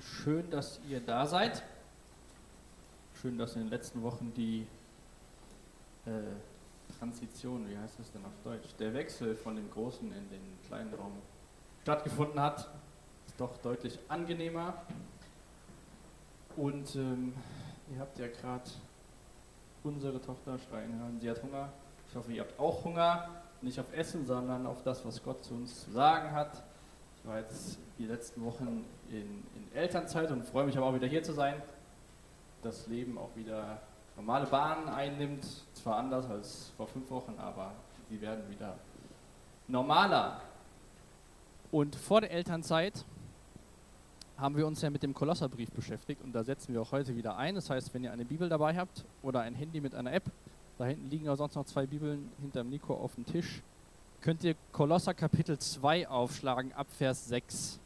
schön, dass ihr da seid. Schön, dass in den letzten Wochen die äh, Transition, wie heißt das denn auf Deutsch, der Wechsel von dem großen in den kleinen Raum stattgefunden hat. Ist doch deutlich angenehmer. Und ähm, ihr habt ja gerade unsere Tochter schreien hören, sie hat Hunger. Ich hoffe, ihr habt auch Hunger, nicht auf Essen, sondern auf das, was Gott zu uns zu sagen hat. War jetzt die letzten Wochen in, in Elternzeit und freue mich aber auch wieder hier zu sein. Das Leben auch wieder normale Bahnen einnimmt. Zwar anders als vor fünf Wochen, aber die werden wieder normaler. Und vor der Elternzeit haben wir uns ja mit dem Kolosserbrief beschäftigt und da setzen wir auch heute wieder ein. Das heißt, wenn ihr eine Bibel dabei habt oder ein Handy mit einer App, da hinten liegen auch sonst noch zwei Bibeln hinterm Nico auf dem Tisch, könnt ihr Kolosser Kapitel 2 aufschlagen, ab Vers 6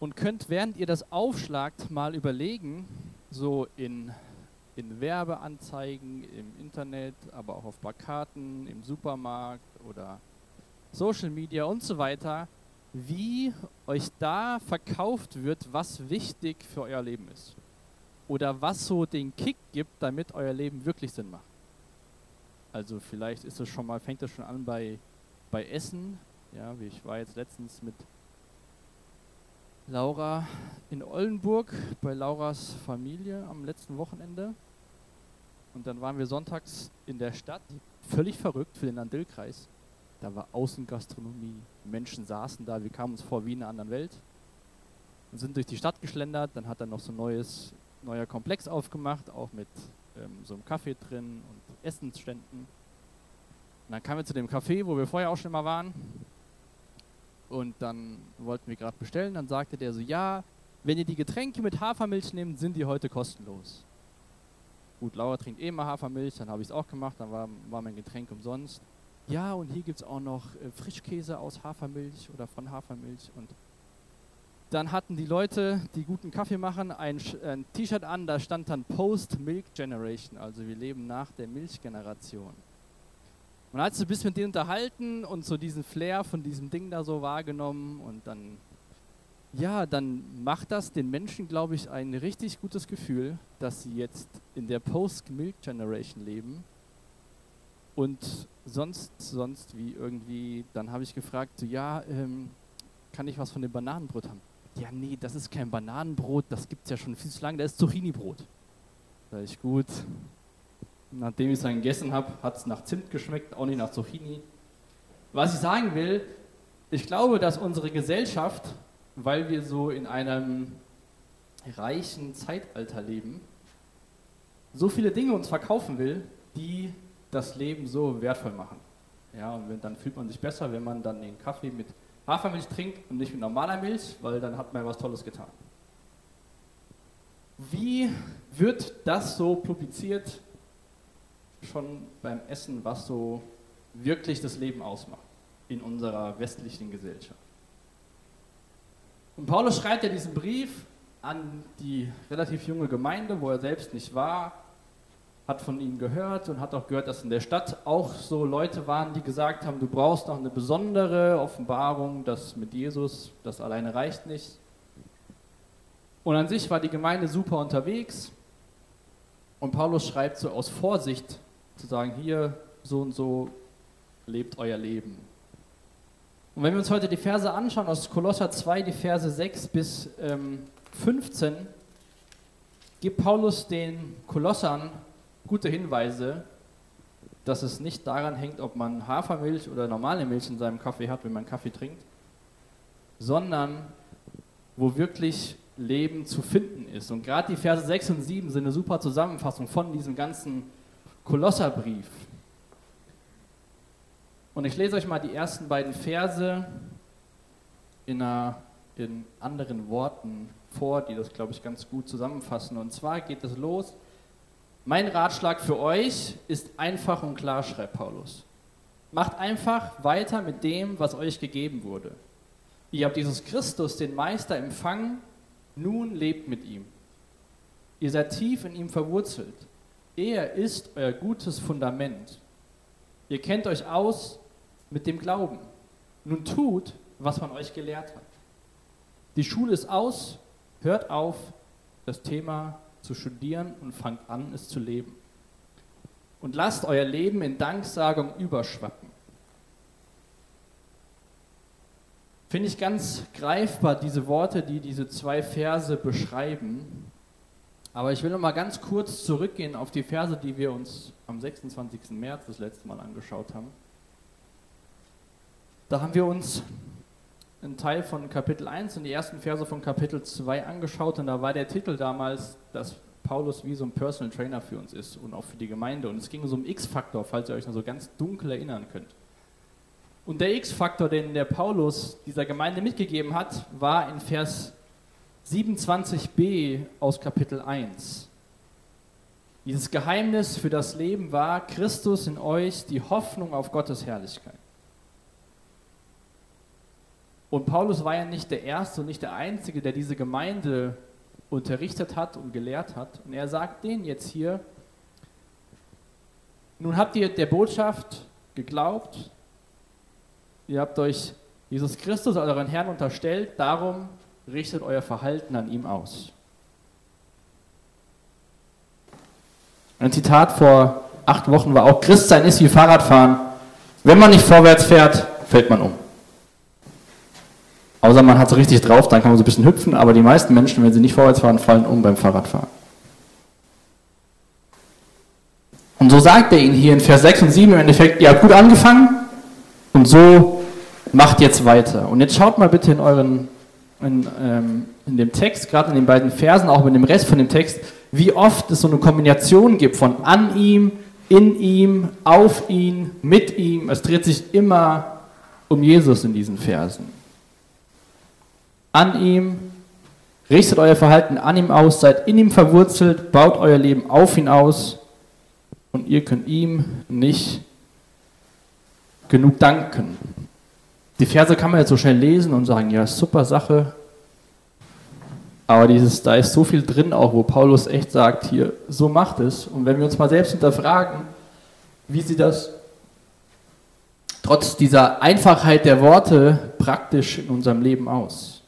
und könnt, während ihr das aufschlagt, mal überlegen, so in, in Werbeanzeigen, im Internet, aber auch auf Plakaten, im Supermarkt oder Social Media und so weiter, wie euch da verkauft wird, was wichtig für euer Leben ist. Oder was so den Kick gibt, damit euer Leben wirklich Sinn macht. Also vielleicht ist es schon mal, fängt es schon an bei, bei Essen. Ja, wie ich war jetzt letztens mit Laura in Oldenburg bei Lauras Familie am letzten Wochenende. Und dann waren wir sonntags in der Stadt, völlig verrückt für den Andillkreis. Da war Außengastronomie, Menschen saßen da, wir kamen uns vor wie in einer anderen Welt und sind durch die Stadt geschlendert. Dann hat er noch so ein neues, neuer Komplex aufgemacht, auch mit ähm, so einem Kaffee drin und Essensständen. Und dann kamen wir zu dem Café, wo wir vorher auch schon mal waren. Und dann wollten wir gerade bestellen. Dann sagte der so, ja, wenn ihr die Getränke mit Hafermilch nehmt, sind die heute kostenlos. Gut, Laura trinkt eh immer Hafermilch, dann habe ich es auch gemacht, dann war, war mein Getränk umsonst. Ja, und hier gibt es auch noch äh, Frischkäse aus Hafermilch oder von Hafermilch. Und dann hatten die Leute, die guten Kaffee machen, ein, ein T-Shirt an, da stand dann Post-Milk Generation, also wir leben nach der Milchgeneration. Man hat sich ein bisschen mit denen unterhalten und so diesen Flair von diesem Ding da so wahrgenommen und dann, ja, dann macht das den Menschen, glaube ich, ein richtig gutes Gefühl, dass sie jetzt in der Post-Milk-Generation leben und sonst, sonst wie irgendwie, dann habe ich gefragt, so, ja, ähm, kann ich was von dem Bananenbrot haben? Ja, nee, das ist kein Bananenbrot, das gibt es ja schon viel zu lange, das ist Zucchini-Brot. Sag ich, gut, Nachdem ich es dann gegessen habe, hat es nach Zimt geschmeckt, auch nicht nach Zucchini. Was ich sagen will, ich glaube, dass unsere Gesellschaft, weil wir so in einem reichen Zeitalter leben, so viele Dinge uns verkaufen will, die das Leben so wertvoll machen. Ja, und wenn, dann fühlt man sich besser, wenn man dann den Kaffee mit Hafermilch trinkt und nicht mit normaler Milch, weil dann hat man was Tolles getan. Wie wird das so publiziert schon beim Essen, was so wirklich das Leben ausmacht in unserer westlichen Gesellschaft. Und Paulus schreibt ja diesen Brief an die relativ junge Gemeinde, wo er selbst nicht war, hat von ihnen gehört und hat auch gehört, dass in der Stadt auch so Leute waren, die gesagt haben, du brauchst noch eine besondere Offenbarung, das mit Jesus, das alleine reicht nicht. Und an sich war die Gemeinde super unterwegs und Paulus schreibt so aus Vorsicht zu sagen, hier so und so lebt euer Leben. Und wenn wir uns heute die Verse anschauen, aus Kolosser 2, die Verse 6 bis ähm, 15, gibt Paulus den Kolossern gute Hinweise, dass es nicht daran hängt, ob man Hafermilch oder normale Milch in seinem Kaffee hat, wenn man Kaffee trinkt, sondern wo wirklich Leben zu finden ist. Und gerade die Verse 6 und 7 sind eine super Zusammenfassung von diesem ganzen Kolosserbrief. Und ich lese euch mal die ersten beiden Verse in, einer, in anderen Worten vor, die das, glaube ich, ganz gut zusammenfassen. Und zwar geht es los. Mein Ratschlag für euch ist einfach und klar, schreibt Paulus. Macht einfach weiter mit dem, was euch gegeben wurde. Ihr habt Jesus Christus, den Meister, empfangen, nun lebt mit ihm. Ihr seid tief in ihm verwurzelt. Er ist euer gutes Fundament. Ihr kennt euch aus mit dem Glauben. Nun tut, was man euch gelehrt hat. Die Schule ist aus, hört auf, das Thema zu studieren und fangt an, es zu leben. Und lasst euer Leben in Danksagung überschwappen. Finde ich ganz greifbar, diese Worte, die diese zwei Verse beschreiben. Aber ich will noch mal ganz kurz zurückgehen auf die Verse, die wir uns am 26. März das letzte Mal angeschaut haben. Da haben wir uns einen Teil von Kapitel 1 und die ersten Verse von Kapitel 2 angeschaut und da war der Titel damals, dass Paulus wie so ein Personal Trainer für uns ist und auch für die Gemeinde. Und es ging so um X-Faktor, falls ihr euch noch so ganz dunkel erinnern könnt. Und der X-Faktor, den der Paulus dieser Gemeinde mitgegeben hat, war in Vers 27b aus Kapitel 1. Dieses Geheimnis für das Leben war Christus in euch, die Hoffnung auf Gottes Herrlichkeit. Und Paulus war ja nicht der Erste und nicht der Einzige, der diese Gemeinde unterrichtet hat und gelehrt hat. Und er sagt denen jetzt hier, nun habt ihr der Botschaft geglaubt, ihr habt euch Jesus Christus, euren Herrn, unterstellt, darum richtet euer Verhalten an ihm aus. Ein Zitat vor acht Wochen war auch, Christsein ist wie Fahrradfahren. Wenn man nicht vorwärts fährt, fällt man um. Außer man hat es richtig drauf, dann kann man so ein bisschen hüpfen, aber die meisten Menschen, wenn sie nicht vorwärts fahren, fallen um beim Fahrradfahren. Und so sagt er ihnen hier in Vers 6 und 7 im Endeffekt, ihr habt gut angefangen und so macht jetzt weiter. Und jetzt schaut mal bitte in euren, in, ähm, in dem Text, gerade in den beiden Versen, auch in dem Rest von dem Text, wie oft es so eine Kombination gibt von an ihm, in ihm, auf ihn, mit ihm. Es dreht sich immer um Jesus in diesen Versen an ihm, richtet euer Verhalten an ihm aus, seid in ihm verwurzelt, baut euer Leben auf ihn aus und ihr könnt ihm nicht genug danken. Die Verse kann man jetzt so schnell lesen und sagen, ja, super Sache. Aber dieses, da ist so viel drin auch, wo Paulus echt sagt, hier, so macht es. Und wenn wir uns mal selbst hinterfragen, wie sieht das trotz dieser Einfachheit der Worte praktisch in unserem Leben aus?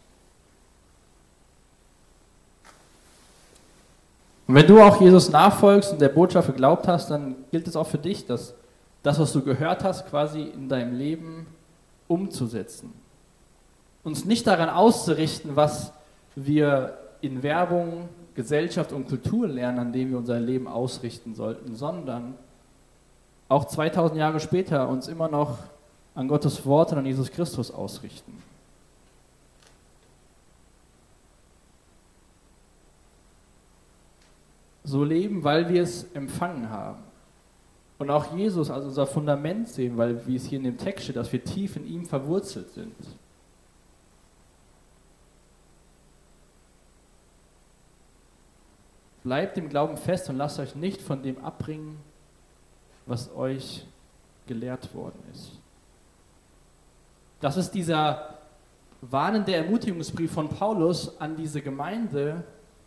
Und wenn du auch Jesus nachfolgst und der Botschaft geglaubt hast, dann gilt es auch für dich, dass das, was du gehört hast, quasi in deinem Leben umzusetzen. Uns nicht daran auszurichten, was wir in Werbung, Gesellschaft und Kultur lernen, an dem wir unser Leben ausrichten sollten, sondern auch 2000 Jahre später uns immer noch an Gottes Wort und an Jesus Christus ausrichten. So leben, weil wir es empfangen haben. Und auch Jesus als unser Fundament sehen, weil, wie es hier in dem Text steht, dass wir tief in ihm verwurzelt sind. Bleibt im Glauben fest und lasst euch nicht von dem abbringen, was euch gelehrt worden ist. Das ist dieser warnende Ermutigungsbrief von Paulus an diese Gemeinde,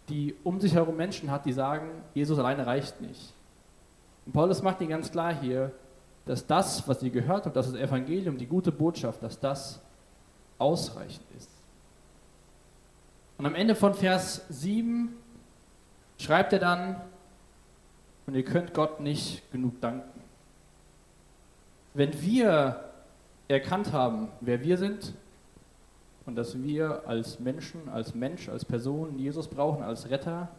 die um sich herum Menschen hat, die sagen, Jesus alleine reicht nicht. Und Paulus macht ihnen ganz klar hier, dass das, was ihr gehört habt, das Evangelium, die gute Botschaft, dass das ausreichend ist. Und am Ende von Vers 7 schreibt er dann, und ihr könnt Gott nicht genug danken. Wenn wir erkannt haben, wer wir sind, und dass wir als Menschen, als Mensch, als Person Jesus brauchen, als Retter.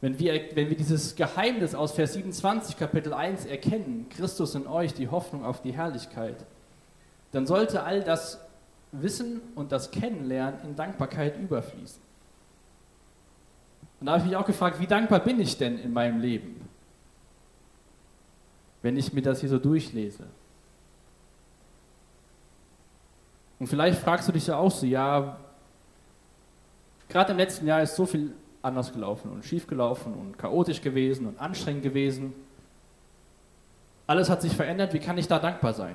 Wenn wir, wenn wir dieses Geheimnis aus Vers 27 Kapitel 1 erkennen, Christus in euch, die Hoffnung auf die Herrlichkeit, dann sollte all das Wissen und das Kennenlernen in Dankbarkeit überfließen. Und da habe ich mich auch gefragt, wie dankbar bin ich denn in meinem Leben, wenn ich mir das hier so durchlese? Und vielleicht fragst du dich ja auch so, ja, gerade im letzten Jahr ist so viel anders gelaufen und schief gelaufen und chaotisch gewesen und anstrengend gewesen. Alles hat sich verändert, wie kann ich da dankbar sein?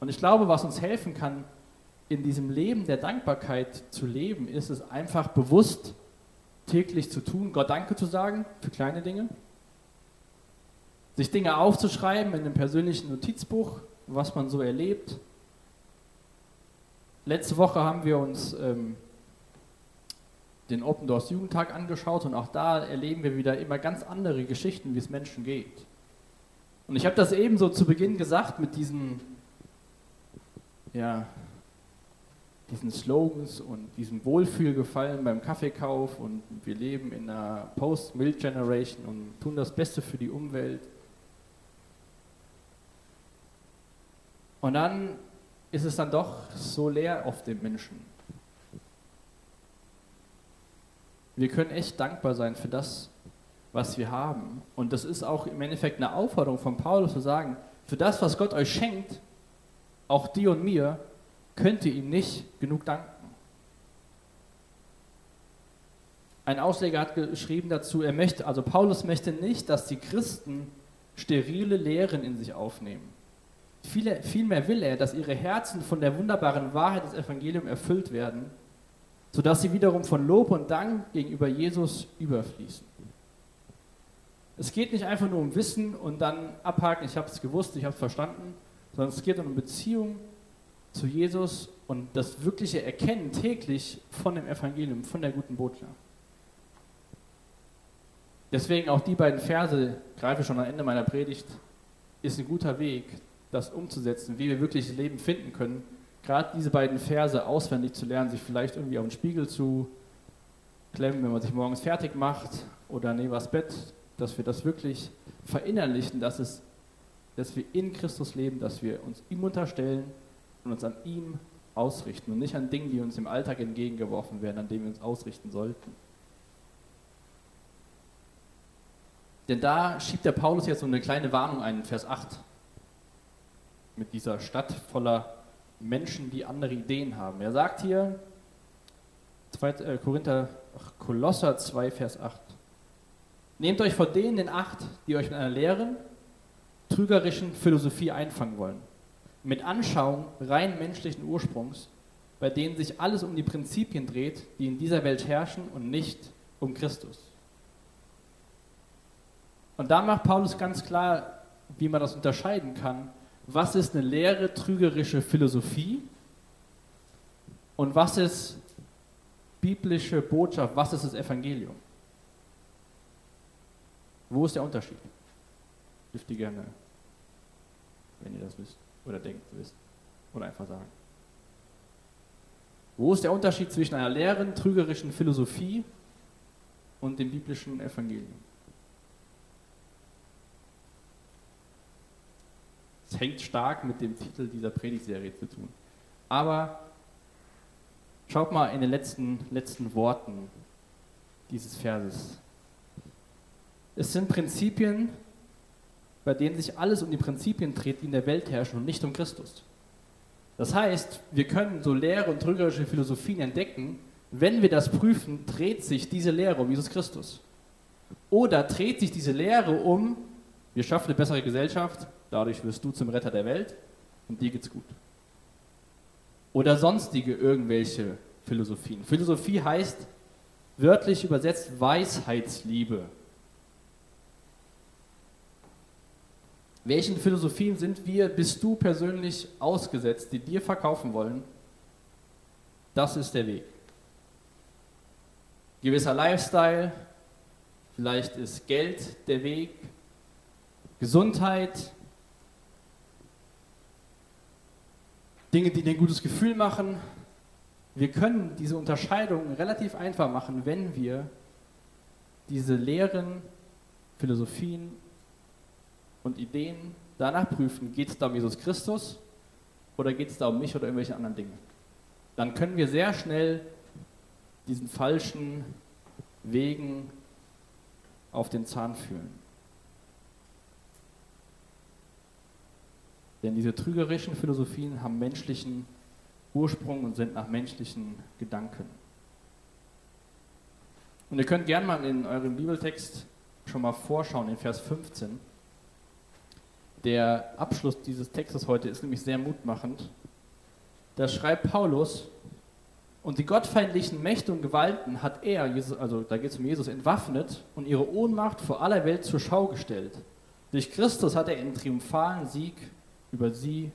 Und ich glaube, was uns helfen kann, in diesem Leben der Dankbarkeit zu leben, ist es einfach bewusst täglich zu tun, Gott Danke zu sagen für kleine Dinge, sich Dinge aufzuschreiben in einem persönlichen Notizbuch, was man so erlebt, letzte Woche haben wir uns ähm, den Open Doors Jugendtag angeschaut und auch da erleben wir wieder immer ganz andere Geschichten, wie es Menschen geht. Und ich habe das ebenso zu Beginn gesagt mit diesen, ja, diesen Slogans und diesem Wohlfühlgefallen beim Kaffeekauf und wir leben in einer Post-Milk-Generation und tun das Beste für die Umwelt. Und dann ist es dann doch so leer auf den Menschen. Wir können echt dankbar sein für das, was wir haben. Und das ist auch im Endeffekt eine Aufforderung von Paulus zu sagen, für das, was Gott euch schenkt, auch dir und mir, könnt ihr ihm nicht genug danken. Ein Ausleger hat geschrieben dazu, er möchte, also Paulus möchte nicht, dass die Christen sterile Lehren in sich aufnehmen. Vielmehr will er, dass ihre Herzen von der wunderbaren Wahrheit des Evangeliums erfüllt werden, sodass sie wiederum von Lob und Dank gegenüber Jesus überfließen. Es geht nicht einfach nur um Wissen und dann abhaken, ich habe es gewusst, ich habe es verstanden, sondern es geht um Beziehung zu Jesus und das wirkliche Erkennen täglich von dem Evangelium, von der guten Botschaft. Deswegen auch die beiden Verse, greife schon am Ende meiner Predigt, ist ein guter Weg, das umzusetzen, wie wir wirklich das Leben finden können. Gerade diese beiden Verse auswendig zu lernen, sich vielleicht irgendwie auf den Spiegel zu klemmen, wenn man sich morgens fertig macht oder neben das Bett, dass wir das wirklich verinnerlichen, dass, es, dass wir in Christus leben, dass wir uns ihm unterstellen und uns an ihm ausrichten und nicht an Dingen, die uns im Alltag entgegengeworfen werden, an denen wir uns ausrichten sollten. Denn da schiebt der Paulus jetzt so eine kleine Warnung ein, Vers 8 mit dieser Stadt voller Menschen, die andere Ideen haben. Er sagt hier, 2, äh, Korinther, ach, Kolosser 2, Vers 8. Nehmt euch vor denen in Acht, die euch mit einer leeren, trügerischen Philosophie einfangen wollen. Mit Anschauung rein menschlichen Ursprungs, bei denen sich alles um die Prinzipien dreht, die in dieser Welt herrschen und nicht um Christus. Und da macht Paulus ganz klar, wie man das unterscheiden kann, was ist eine leere, trügerische Philosophie und was ist biblische Botschaft, was ist das Evangelium? Wo ist der Unterschied? Dürft ihr gerne, wenn ihr das wisst oder denkt, wisst oder einfach sagen. Wo ist der Unterschied zwischen einer leeren, trügerischen Philosophie und dem biblischen Evangelium? Es hängt stark mit dem Titel dieser Predigtserie zu tun. Aber schaut mal in den letzten, letzten Worten dieses Verses. Es sind Prinzipien, bei denen sich alles um die Prinzipien dreht, die in der Welt herrschen und nicht um Christus. Das heißt, wir können so leere und trügerische Philosophien entdecken, wenn wir das prüfen, dreht sich diese Lehre um Jesus Christus. Oder dreht sich diese Lehre um, wir schaffen eine bessere Gesellschaft, Dadurch wirst du zum Retter der Welt und dir geht's gut. Oder sonstige irgendwelche Philosophien. Philosophie heißt wörtlich übersetzt Weisheitsliebe. Welchen Philosophien sind wir, bist du persönlich ausgesetzt, die dir verkaufen wollen? Das ist der Weg. Gewisser Lifestyle, vielleicht ist Geld der Weg, Gesundheit, Dinge, die dir ein gutes Gefühl machen. Wir können diese Unterscheidung relativ einfach machen, wenn wir diese Lehren, Philosophien und Ideen danach prüfen, geht es da um Jesus Christus oder geht es da um mich oder irgendwelche anderen Dinge. Dann können wir sehr schnell diesen falschen Wegen auf den Zahn fühlen. Denn diese trügerischen Philosophien haben menschlichen Ursprung und sind nach menschlichen Gedanken. Und ihr könnt gerne mal in eurem Bibeltext schon mal vorschauen, in Vers 15. Der Abschluss dieses Textes heute ist nämlich sehr mutmachend. Da schreibt Paulus, und die gottfeindlichen Mächte und Gewalten hat er, also da geht es um Jesus, entwaffnet und ihre Ohnmacht vor aller Welt zur Schau gestellt. Durch Christus hat er einen triumphalen Sieg über sie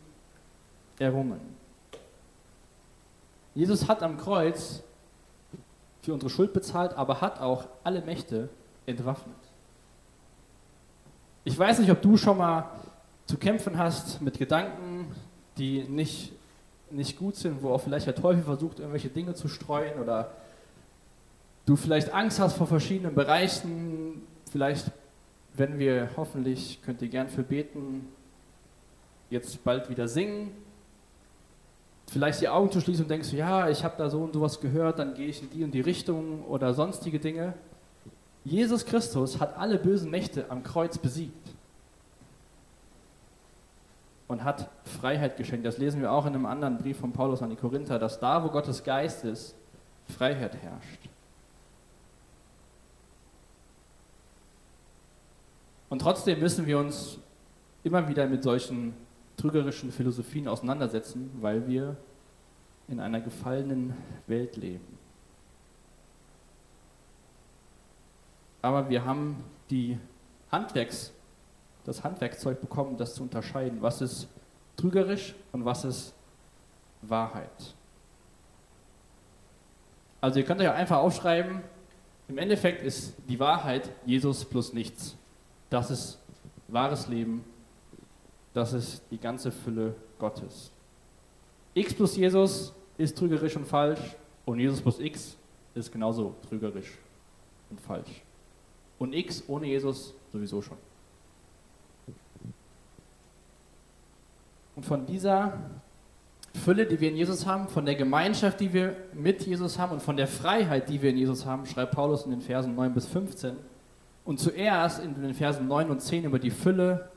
errungen. Jesus hat am Kreuz für unsere Schuld bezahlt, aber hat auch alle Mächte entwaffnet. Ich weiß nicht, ob du schon mal zu kämpfen hast mit Gedanken, die nicht, nicht gut sind, wo auch vielleicht der Teufel versucht, irgendwelche Dinge zu streuen oder du vielleicht Angst hast vor verschiedenen Bereichen, vielleicht, wenn wir hoffentlich, könnt ihr gern für beten, jetzt bald wieder singen, vielleicht die Augen zu schließen und denkst, ja, ich habe da so und sowas gehört, dann gehe ich in die und die Richtung oder sonstige Dinge. Jesus Christus hat alle bösen Mächte am Kreuz besiegt und hat Freiheit geschenkt. Das lesen wir auch in einem anderen Brief von Paulus an die Korinther, dass da, wo Gottes Geist ist, Freiheit herrscht. Und trotzdem müssen wir uns immer wieder mit solchen trügerischen Philosophien auseinandersetzen, weil wir in einer gefallenen Welt leben. Aber wir haben die Handwerks, das Handwerkszeug bekommen, das zu unterscheiden, was ist trügerisch und was ist Wahrheit. Also ihr könnt euch einfach aufschreiben, im Endeffekt ist die Wahrheit Jesus plus nichts. Das ist wahres Leben das ist die ganze Fülle Gottes. X plus Jesus ist trügerisch und falsch und Jesus plus X ist genauso trügerisch und falsch. Und X ohne Jesus sowieso schon. Und von dieser Fülle, die wir in Jesus haben, von der Gemeinschaft, die wir mit Jesus haben und von der Freiheit, die wir in Jesus haben, schreibt Paulus in den Versen 9 bis 15. Und zuerst in den Versen 9 und 10 über die Fülle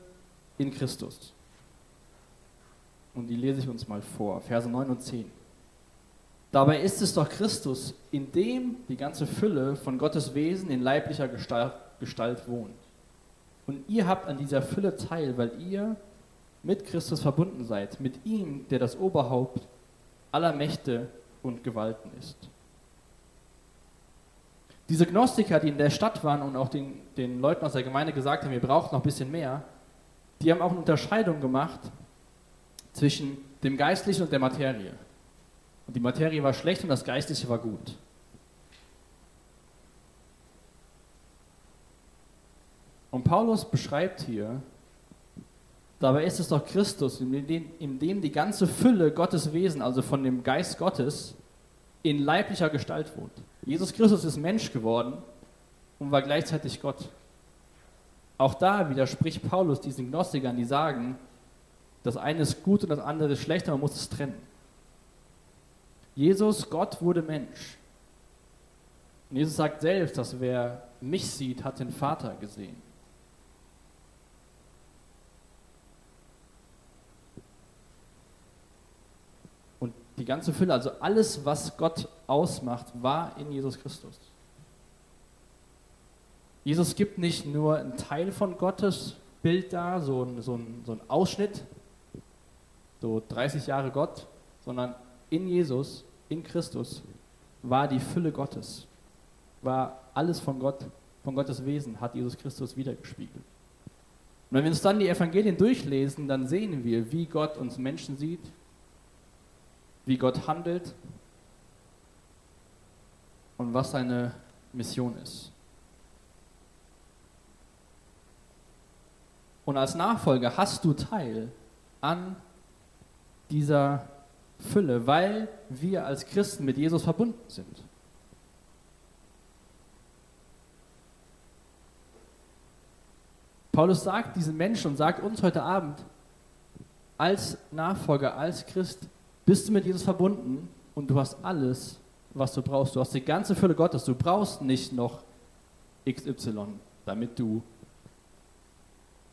in Christus. Und die lese ich uns mal vor, Verse 9 und 10. Dabei ist es doch Christus, in dem die ganze Fülle von Gottes Wesen in leiblicher Gestalt, Gestalt wohnt. Und ihr habt an dieser Fülle teil, weil ihr mit Christus verbunden seid, mit ihm, der das Oberhaupt aller Mächte und Gewalten ist. Diese Gnostiker, die in der Stadt waren und auch den, den Leuten aus der Gemeinde gesagt haben, ihr braucht noch ein bisschen mehr, die haben auch eine Unterscheidung gemacht zwischen dem Geistlichen und der Materie. Und die Materie war schlecht und das Geistliche war gut. Und Paulus beschreibt hier, dabei ist es doch Christus, in dem, in dem die ganze Fülle Gottes Wesen, also von dem Geist Gottes, in leiblicher Gestalt wohnt. Jesus Christus ist Mensch geworden und war gleichzeitig Gott. Auch da widerspricht Paulus diesen Gnostikern, die sagen, das eine ist gut und das andere ist schlecht, man muss es trennen. Jesus, Gott, wurde Mensch. Und Jesus sagt selbst, dass wer mich sieht, hat den Vater gesehen. Und die ganze Fülle, also alles, was Gott ausmacht, war in Jesus Christus. Jesus gibt nicht nur einen Teil von Gottes Bild da, so ein, so ein, so ein Ausschnitt, so 30 Jahre Gott, sondern in Jesus, in Christus, war die Fülle Gottes, war alles von Gott, von Gottes Wesen, hat Jesus Christus wiedergespiegelt. Und wenn wir uns dann die Evangelien durchlesen, dann sehen wir, wie Gott uns Menschen sieht, wie Gott handelt und was seine Mission ist. Und als Nachfolger hast du Teil an dieser Fülle, weil wir als Christen mit Jesus verbunden sind. Paulus sagt diesen Menschen und sagt uns heute Abend, als Nachfolger, als Christ, bist du mit Jesus verbunden und du hast alles, was du brauchst. Du hast die ganze Fülle Gottes. Du brauchst nicht noch XY, damit du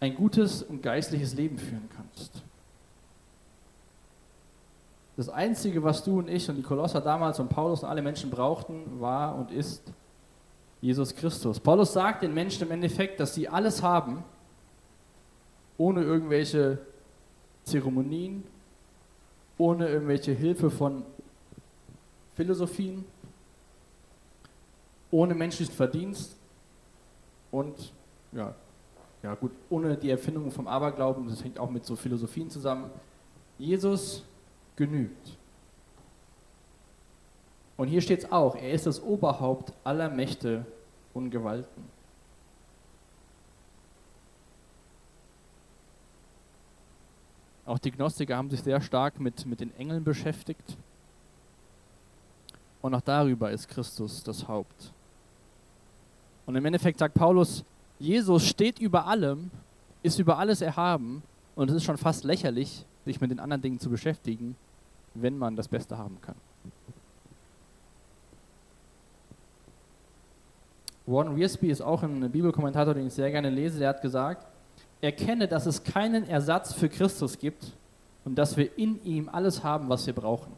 ein gutes und geistliches Leben führen kannst. Das Einzige, was du und ich und die Kolosser damals und Paulus und alle Menschen brauchten, war und ist Jesus Christus. Paulus sagt den Menschen im Endeffekt, dass sie alles haben, ohne irgendwelche Zeremonien, ohne irgendwelche Hilfe von Philosophien, ohne menschlichen Verdienst und ja, ja gut, ohne die Erfindung vom Aberglauben, das hängt auch mit so Philosophien zusammen. Jesus genügt. Und hier steht es auch, er ist das Oberhaupt aller Mächte und Gewalten. Auch die Gnostiker haben sich sehr stark mit, mit den Engeln beschäftigt. Und auch darüber ist Christus das Haupt. Und im Endeffekt sagt Paulus, Jesus steht über allem, ist über alles erhaben und es ist schon fast lächerlich, sich mit den anderen Dingen zu beschäftigen, wenn man das Beste haben kann. Warren Wiersbe ist auch ein Bibelkommentator, den ich sehr gerne lese. Der hat gesagt, erkenne, dass es keinen Ersatz für Christus gibt und dass wir in ihm alles haben, was wir brauchen.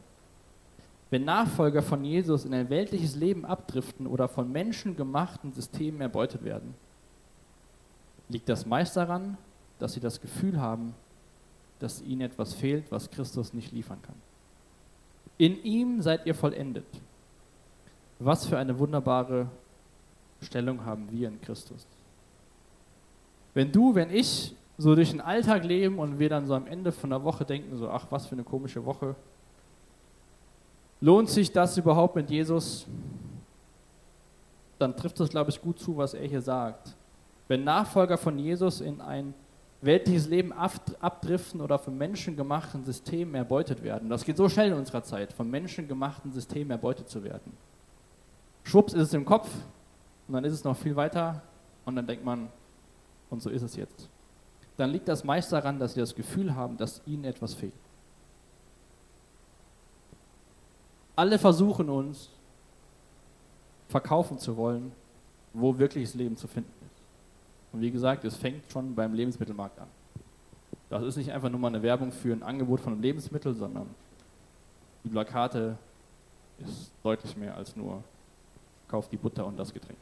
Wenn Nachfolger von Jesus in ein weltliches Leben abdriften oder von menschengemachten Systemen erbeutet werden, liegt das meist daran, dass sie das Gefühl haben, dass ihnen etwas fehlt, was Christus nicht liefern kann. In ihm seid ihr vollendet. Was für eine wunderbare Stellung haben wir in Christus. Wenn du, wenn ich so durch den Alltag leben und wir dann so am Ende von der Woche denken, so, ach, was für eine komische Woche, lohnt sich das überhaupt mit Jesus? Dann trifft es, glaube ich, gut zu, was er hier sagt. Wenn Nachfolger von Jesus in ein weltliches Leben abdriften oder von menschengemachten Systemen erbeutet werden. Das geht so schnell in unserer Zeit, von menschengemachten Systemen erbeutet zu werden. Schwupps ist es im Kopf und dann ist es noch viel weiter und dann denkt man, und so ist es jetzt. Dann liegt das meist daran, dass sie das Gefühl haben, dass ihnen etwas fehlt. Alle versuchen uns verkaufen zu wollen, wo wirkliches Leben zu finden. Und wie gesagt, es fängt schon beim Lebensmittelmarkt an. Das ist nicht einfach nur mal eine Werbung für ein Angebot von einem Lebensmittel, sondern die Plakate ist deutlich mehr als nur kauf die Butter und das Getränk.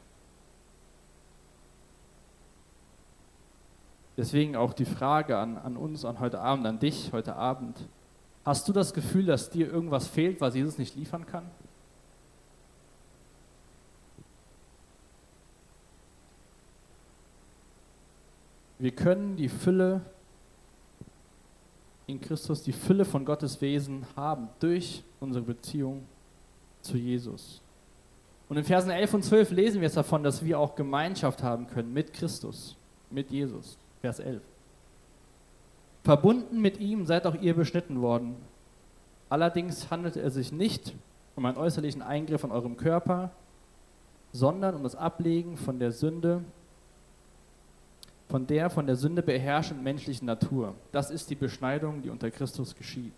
Deswegen auch die Frage an, an uns, an heute Abend, an dich heute Abend. Hast du das Gefühl, dass dir irgendwas fehlt, was Jesus nicht liefern kann? Wir können die Fülle in Christus, die Fülle von Gottes Wesen haben durch unsere Beziehung zu Jesus. Und in Versen 11 und 12 lesen wir es davon, dass wir auch Gemeinschaft haben können mit Christus, mit Jesus. Vers 11. Verbunden mit ihm seid auch ihr beschnitten worden. Allerdings handelt es sich nicht um einen äußerlichen Eingriff an eurem Körper, sondern um das Ablegen von der Sünde von der von der Sünde beherrschenden menschlichen Natur. Das ist die Beschneidung, die unter Christus geschieht.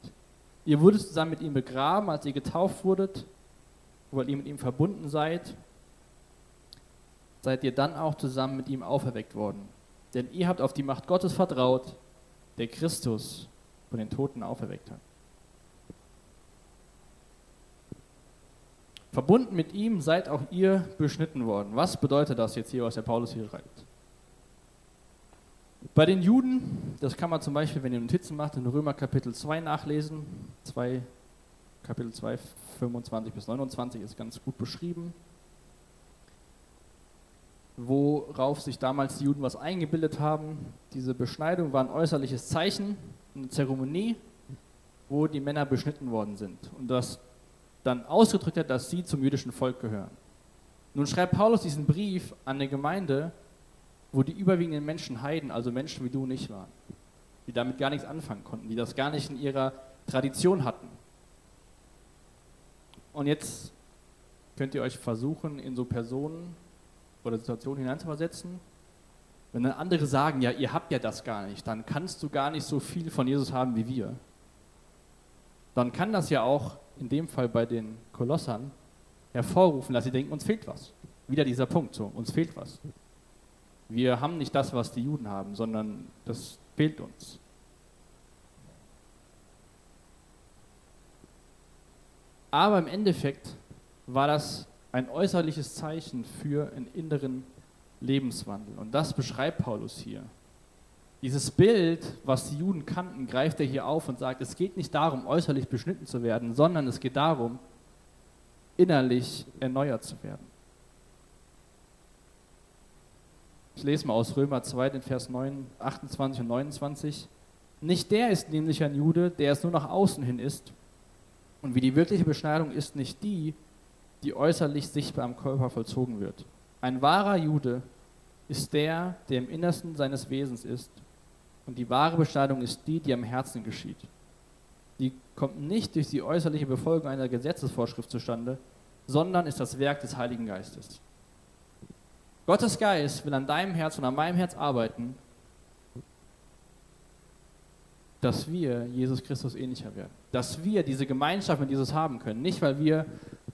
Ihr wurdet zusammen mit ihm begraben, als ihr getauft wurdet, weil ihr mit ihm verbunden seid, seid ihr dann auch zusammen mit ihm auferweckt worden. Denn ihr habt auf die Macht Gottes vertraut, der Christus von den Toten auferweckt hat. Verbunden mit ihm seid auch ihr beschnitten worden. Was bedeutet das jetzt hier, was der Paulus hier schreibt? Bei den Juden, das kann man zum Beispiel, wenn ihr Notizen macht, in Römer Kapitel 2 nachlesen. 2, Kapitel 2, 25 bis 29 ist ganz gut beschrieben. Worauf sich damals die Juden was eingebildet haben. Diese Beschneidung war ein äußerliches Zeichen, eine Zeremonie, wo die Männer beschnitten worden sind. Und das dann ausgedrückt hat, dass sie zum jüdischen Volk gehören. Nun schreibt Paulus diesen Brief an eine Gemeinde, wo die überwiegenden Menschen Heiden, also Menschen wie du und ich waren, die damit gar nichts anfangen konnten, die das gar nicht in ihrer Tradition hatten. Und jetzt könnt ihr euch versuchen, in so Personen oder Situationen hineinzuversetzen. Wenn dann andere sagen, ja, ihr habt ja das gar nicht, dann kannst du gar nicht so viel von Jesus haben wie wir. Dann kann das ja auch in dem Fall bei den Kolossern hervorrufen, dass sie denken, uns fehlt was. Wieder dieser Punkt, so, uns fehlt was. Wir haben nicht das, was die Juden haben, sondern das fehlt uns. Aber im Endeffekt war das ein äußerliches Zeichen für einen inneren Lebenswandel. Und das beschreibt Paulus hier. Dieses Bild, was die Juden kannten, greift er hier auf und sagt, es geht nicht darum, äußerlich beschnitten zu werden, sondern es geht darum, innerlich erneuert zu werden. Ich lese mal aus Römer 2, den Vers 9, 28 und 29. Nicht der ist nämlich ein Jude, der es nur nach außen hin ist. Und wie die wirkliche Beschneidung ist nicht die, die äußerlich sichtbar am Körper vollzogen wird. Ein wahrer Jude ist der, der im Innersten seines Wesens ist. Und die wahre Beschneidung ist die, die am Herzen geschieht. Die kommt nicht durch die äußerliche Befolgung einer Gesetzesvorschrift zustande, sondern ist das Werk des Heiligen Geistes. Gottes Geist will an deinem Herz und an meinem Herz arbeiten, dass wir Jesus Christus ähnlicher werden. Dass wir diese Gemeinschaft mit Jesus haben können. Nicht, weil wir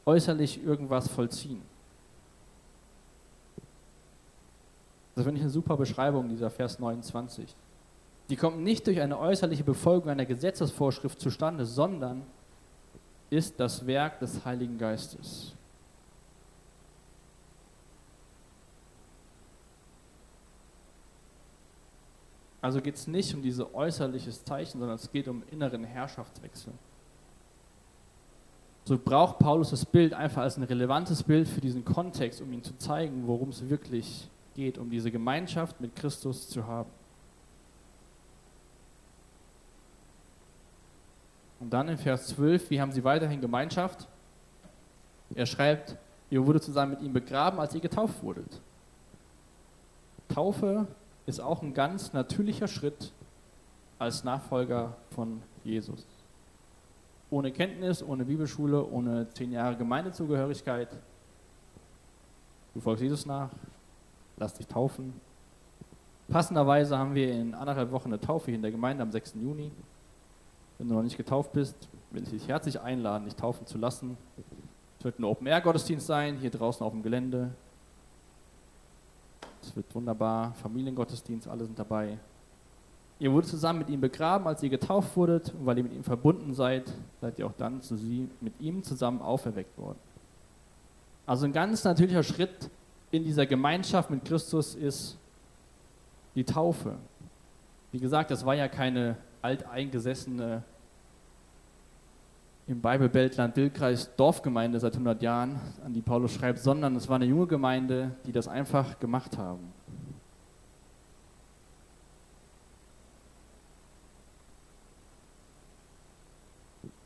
äußerlich irgendwas vollziehen. Das finde ich eine super Beschreibung, dieser Vers 29. Die kommt nicht durch eine äußerliche Befolgung einer Gesetzesvorschrift zustande, sondern ist das Werk des Heiligen Geistes. Also geht es nicht um dieses äußerliches Zeichen, sondern es geht um inneren Herrschaftswechsel. So braucht Paulus das Bild einfach als ein relevantes Bild für diesen Kontext, um ihm zu zeigen, worum es wirklich geht, um diese Gemeinschaft mit Christus zu haben. Und dann in Vers 12, wie haben sie weiterhin Gemeinschaft? Er schreibt, ihr wurde zusammen mit ihm begraben, als ihr getauft wurdet. Taufe ist auch ein ganz natürlicher Schritt als Nachfolger von Jesus. Ohne Kenntnis, ohne Bibelschule, ohne zehn Jahre Gemeindezugehörigkeit. Du folgst Jesus nach, lass dich taufen. Passenderweise haben wir in anderthalb Wochen eine Taufe hier in der Gemeinde am 6. Juni. Wenn du noch nicht getauft bist, will ich dich herzlich einladen, dich taufen zu lassen. Es wird ein Open-Air-Gottesdienst sein, hier draußen auf dem Gelände. Es wird wunderbar, Familiengottesdienst, alle sind dabei. Ihr wurdet zusammen mit ihm begraben, als ihr getauft wurdet, und weil ihr mit ihm verbunden seid, seid ihr auch dann zu sie mit ihm zusammen auferweckt worden. Also ein ganz natürlicher Schritt in dieser Gemeinschaft mit Christus ist die Taufe. Wie gesagt, das war ja keine alteingesessene im Bibelbeltland Dillkreis Dorfgemeinde seit 100 Jahren, an die Paulus schreibt, sondern es war eine junge Gemeinde, die das einfach gemacht haben.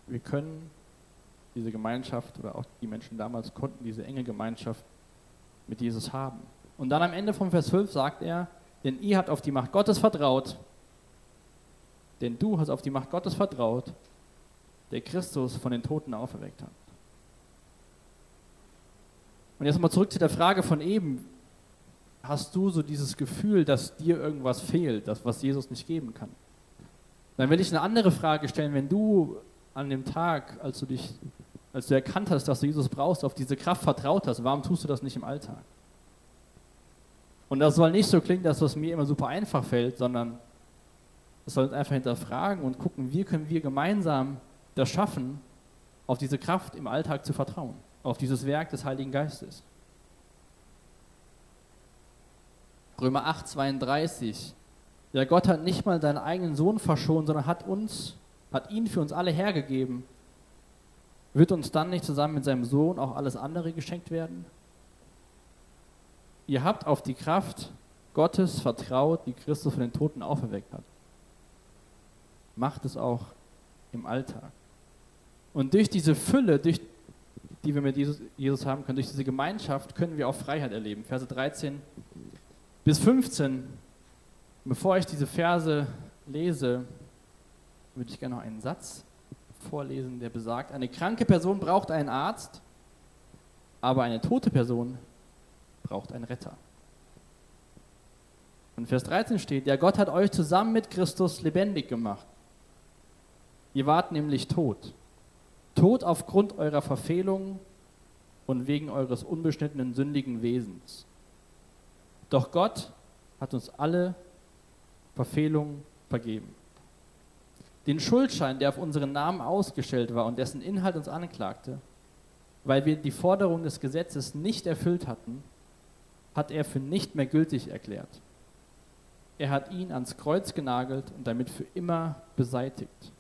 Wir können diese Gemeinschaft oder auch die Menschen damals konnten diese enge Gemeinschaft mit Jesus haben. Und dann am Ende vom Vers 12 sagt er, denn ihr habt auf die Macht Gottes vertraut, denn du hast auf die Macht Gottes vertraut, der Christus von den Toten auferweckt hat. Und jetzt mal zurück zu der Frage von eben. Hast du so dieses Gefühl, dass dir irgendwas fehlt, das, was Jesus nicht geben kann? Dann will ich eine andere Frage stellen, wenn du an dem Tag, als du dich, als du erkannt hast, dass du Jesus brauchst, auf diese Kraft vertraut hast, warum tust du das nicht im Alltag? Und das soll nicht so klingen, dass das mir immer super einfach fällt, sondern es soll uns einfach hinterfragen und gucken, wie können wir gemeinsam das schaffen, auf diese Kraft im Alltag zu vertrauen, auf dieses Werk des Heiligen Geistes. Römer 8, 32. Ja, Gott hat nicht mal seinen eigenen Sohn verschont, sondern hat uns, hat ihn für uns alle hergegeben. Wird uns dann nicht zusammen mit seinem Sohn auch alles andere geschenkt werden? Ihr habt auf die Kraft Gottes vertraut, die Christus von den Toten auferweckt hat. Macht es auch im Alltag. Und durch diese Fülle, durch, die wir mit Jesus, Jesus haben können, durch diese Gemeinschaft, können wir auch Freiheit erleben. Verse 13 bis 15. Bevor ich diese Verse lese, würde ich gerne noch einen Satz vorlesen, der besagt, eine kranke Person braucht einen Arzt, aber eine tote Person braucht einen Retter. Und Vers 13 steht, ja, Gott hat euch zusammen mit Christus lebendig gemacht. Ihr wart nämlich tot. Tod aufgrund eurer Verfehlungen und wegen eures unbeschnittenen sündigen Wesens. Doch Gott hat uns alle Verfehlungen vergeben. Den Schuldschein, der auf unseren Namen ausgestellt war und dessen Inhalt uns anklagte, weil wir die Forderung des Gesetzes nicht erfüllt hatten, hat er für nicht mehr gültig erklärt. Er hat ihn ans Kreuz genagelt und damit für immer beseitigt.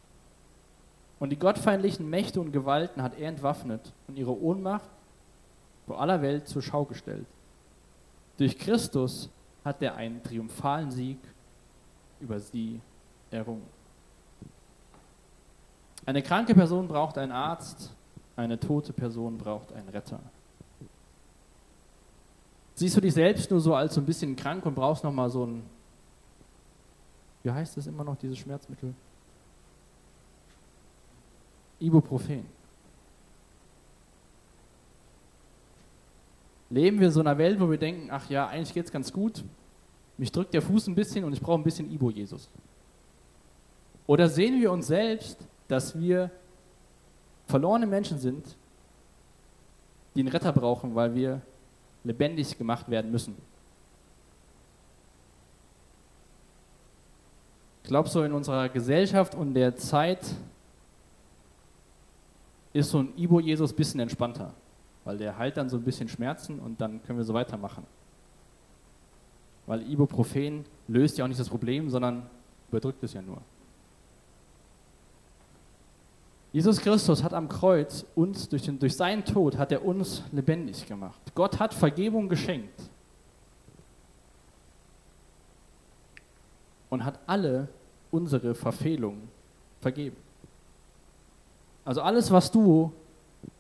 Und die gottfeindlichen Mächte und Gewalten hat er entwaffnet und ihre Ohnmacht vor aller Welt zur Schau gestellt. Durch Christus hat er einen triumphalen Sieg über sie errungen. Eine kranke Person braucht einen Arzt, eine tote Person braucht einen Retter. Siehst du dich selbst nur so als so ein bisschen krank und brauchst nochmal so ein, wie heißt das immer noch, dieses Schmerzmittel? Ibuprofen. Leben wir in so einer Welt, wo wir denken, ach ja, eigentlich geht es ganz gut, mich drückt der Fuß ein bisschen und ich brauche ein bisschen Ibo, Jesus. Oder sehen wir uns selbst, dass wir verlorene Menschen sind, die einen Retter brauchen, weil wir lebendig gemacht werden müssen? Ich glaube, so in unserer Gesellschaft und der Zeit ist so ein Ibo-Jesus ein bisschen entspannter, weil der heilt dann so ein bisschen Schmerzen und dann können wir so weitermachen. Weil Ibuprofen löst ja auch nicht das Problem, sondern überdrückt es ja nur. Jesus Christus hat am Kreuz uns, durch, den, durch seinen Tod, hat er uns lebendig gemacht. Gott hat Vergebung geschenkt und hat alle unsere Verfehlungen vergeben. Also alles, was du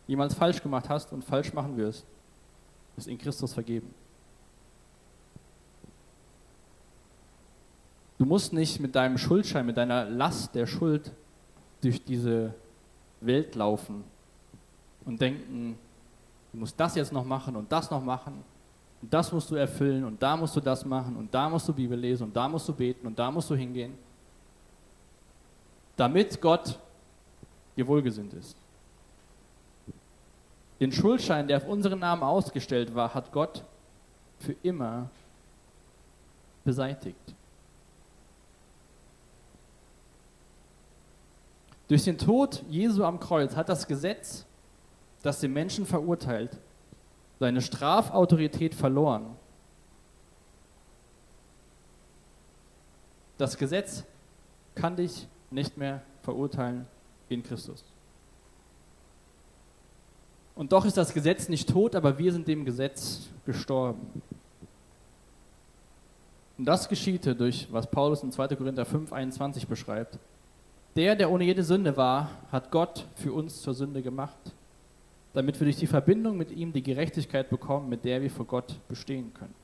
jemals falsch gemacht hast und falsch machen wirst, ist in Christus vergeben. Du musst nicht mit deinem Schuldschein, mit deiner Last der Schuld durch diese Welt laufen und denken, du musst das jetzt noch machen und das noch machen und das musst du erfüllen und da musst du das machen und da musst du Bibel lesen und da musst du beten und da musst du hingehen, damit Gott dir wohlgesinnt ist. Den Schuldschein, der auf unseren Namen ausgestellt war, hat Gott für immer beseitigt. Durch den Tod Jesu am Kreuz hat das Gesetz, das den Menschen verurteilt, seine Strafautorität verloren. Das Gesetz kann dich nicht mehr verurteilen in Christus. Und doch ist das Gesetz nicht tot, aber wir sind dem Gesetz gestorben. Und das geschiehte durch, was Paulus in 2. Korinther 5, 21 beschreibt. Der, der ohne jede Sünde war, hat Gott für uns zur Sünde gemacht, damit wir durch die Verbindung mit ihm die Gerechtigkeit bekommen, mit der wir vor Gott bestehen können.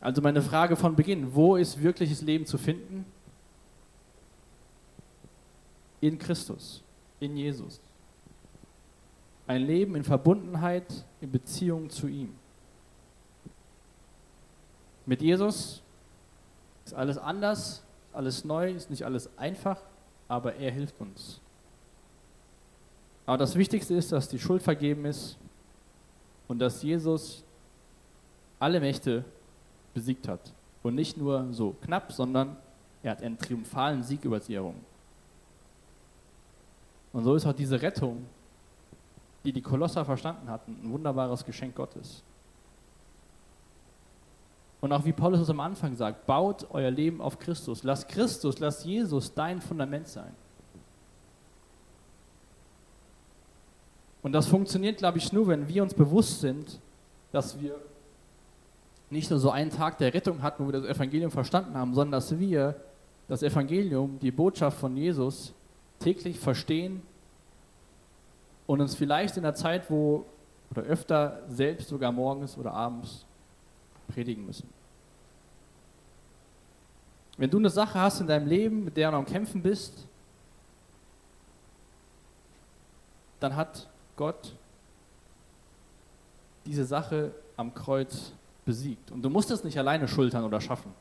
Also meine Frage von Beginn, wo ist wirkliches Leben zu finden? In Christus, in Jesus. Ein Leben in Verbundenheit, in Beziehung zu ihm. Mit Jesus ist alles anders, alles neu, ist nicht alles einfach, aber er hilft uns. Aber das Wichtigste ist, dass die Schuld vergeben ist und dass Jesus alle Mächte besiegt hat. Und nicht nur so knapp, sondern er hat einen triumphalen Sieg über sie errungen. Und so ist auch diese Rettung, die die Kolosser verstanden hatten, ein wunderbares Geschenk Gottes. Und auch wie Paulus es am Anfang sagt, baut euer Leben auf Christus. Lass Christus, lass Jesus dein Fundament sein. Und das funktioniert, glaube ich, nur, wenn wir uns bewusst sind, dass wir nicht nur so einen Tag der Rettung hatten, wo wir das Evangelium verstanden haben, sondern dass wir das Evangelium, die Botschaft von Jesus täglich verstehen und uns vielleicht in der Zeit, wo oder öfter selbst sogar morgens oder abends predigen müssen. Wenn du eine Sache hast in deinem Leben, mit der du am Kämpfen bist, dann hat Gott diese Sache am Kreuz besiegt. Und du musst es nicht alleine schultern oder schaffen.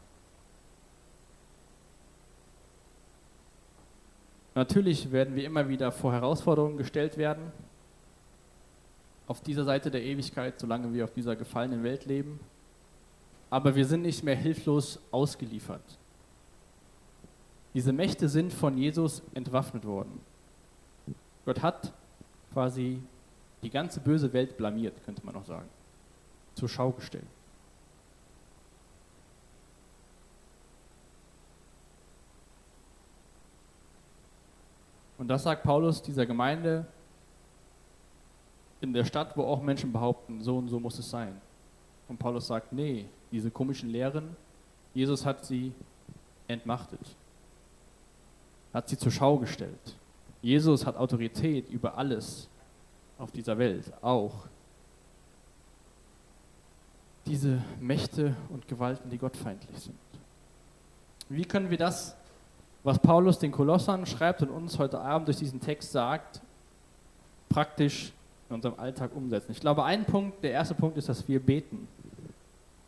Natürlich werden wir immer wieder vor Herausforderungen gestellt werden, auf dieser Seite der Ewigkeit, solange wir auf dieser gefallenen Welt leben aber wir sind nicht mehr hilflos ausgeliefert. Diese Mächte sind von Jesus entwaffnet worden. Gott hat quasi die ganze böse Welt blamiert, könnte man noch sagen, zur Schau gestellt. Das sagt Paulus dieser Gemeinde in der Stadt, wo auch Menschen behaupten, so und so muss es sein. Und Paulus sagt, nee, diese komischen Lehren, Jesus hat sie entmachtet, hat sie zur Schau gestellt. Jesus hat Autorität über alles auf dieser Welt, auch diese Mächte und Gewalten, die gottfeindlich sind. Wie können wir das, was Paulus den Kolossern schreibt und uns heute Abend durch diesen Text sagt, praktisch in unserem Alltag umsetzen? Ich glaube, ein Punkt, der erste Punkt ist, dass wir beten.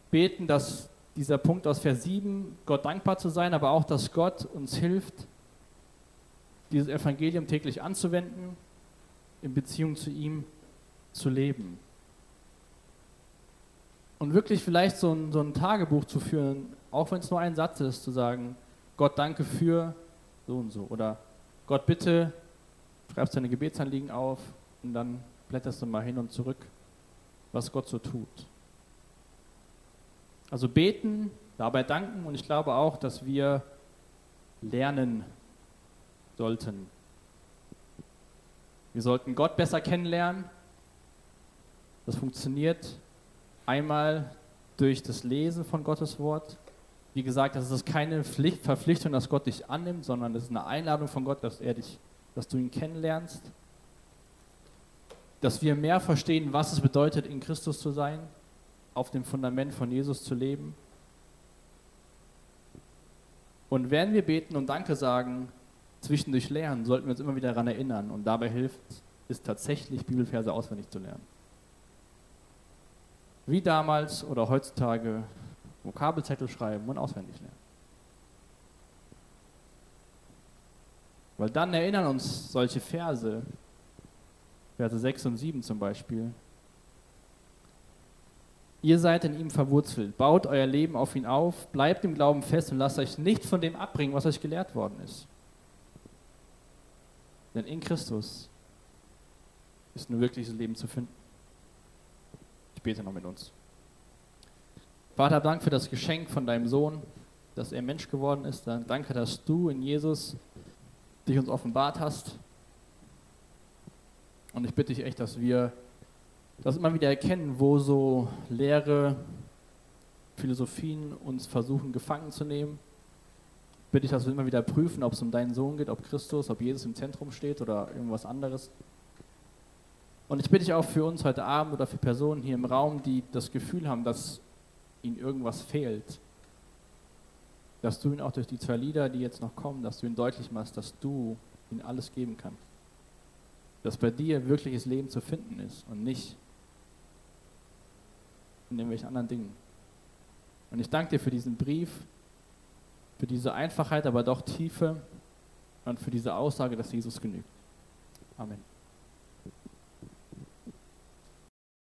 Beten, dass dieser Punkt aus Vers 7, Gott dankbar zu sein, aber auch, dass Gott uns hilft, dieses Evangelium täglich anzuwenden, in Beziehung zu ihm zu leben. Und wirklich vielleicht so ein, so ein Tagebuch zu führen, auch wenn es nur ein Satz ist, zu sagen, Gott danke für so und so. Oder Gott bitte, schreibst deine Gebetsanliegen auf und dann blätterst du mal hin und zurück, was Gott so tut. Also beten, dabei danken und ich glaube auch, dass wir lernen sollten. Wir sollten Gott besser kennenlernen. Das funktioniert einmal durch das Lesen von Gottes Wort. Wie gesagt, das ist keine Pflicht, Verpflichtung, dass Gott dich annimmt, sondern es ist eine Einladung von Gott, dass er dich, dass du ihn kennenlernst. Dass wir mehr verstehen, was es bedeutet, in Christus zu sein, auf dem Fundament von Jesus zu leben. Und wenn wir beten und Danke sagen, zwischendurch lernen, sollten wir uns immer wieder daran erinnern. Und dabei hilft es tatsächlich, Bibelverse auswendig zu lernen. Wie damals oder heutzutage Vokabelzettel schreiben und auswendig lernen. Weil dann erinnern uns solche Verse, Verse 6 und 7 zum Beispiel, Ihr seid in ihm verwurzelt, baut euer Leben auf ihn auf, bleibt im Glauben fest und lasst euch nicht von dem abbringen, was euch gelehrt worden ist. Denn in Christus ist nur wirkliches Leben zu finden. Ich bete noch mit uns. Vater, Dank für das Geschenk von deinem Sohn, dass er Mensch geworden ist. Danke, dass du in Jesus dich uns offenbart hast. Und ich bitte dich echt, dass wir das immer wieder erkennen, wo so leere Philosophien uns versuchen gefangen zu nehmen bitte ich, dass wir immer wieder prüfen, ob es um deinen Sohn geht, ob Christus, ob Jesus im Zentrum steht oder irgendwas anderes. Und ich bitte dich auch für uns heute Abend oder für Personen hier im Raum, die das Gefühl haben, dass ihnen irgendwas fehlt, dass du ihnen auch durch die zwei Lieder, die jetzt noch kommen, dass du ihnen deutlich machst, dass du ihnen alles geben kannst. Dass bei dir wirkliches Leben zu finden ist und nicht in irgendwelchen anderen Dingen. Und ich danke dir für diesen Brief, für diese Einfachheit, aber doch Tiefe und für diese Aussage, dass Jesus genügt. Amen.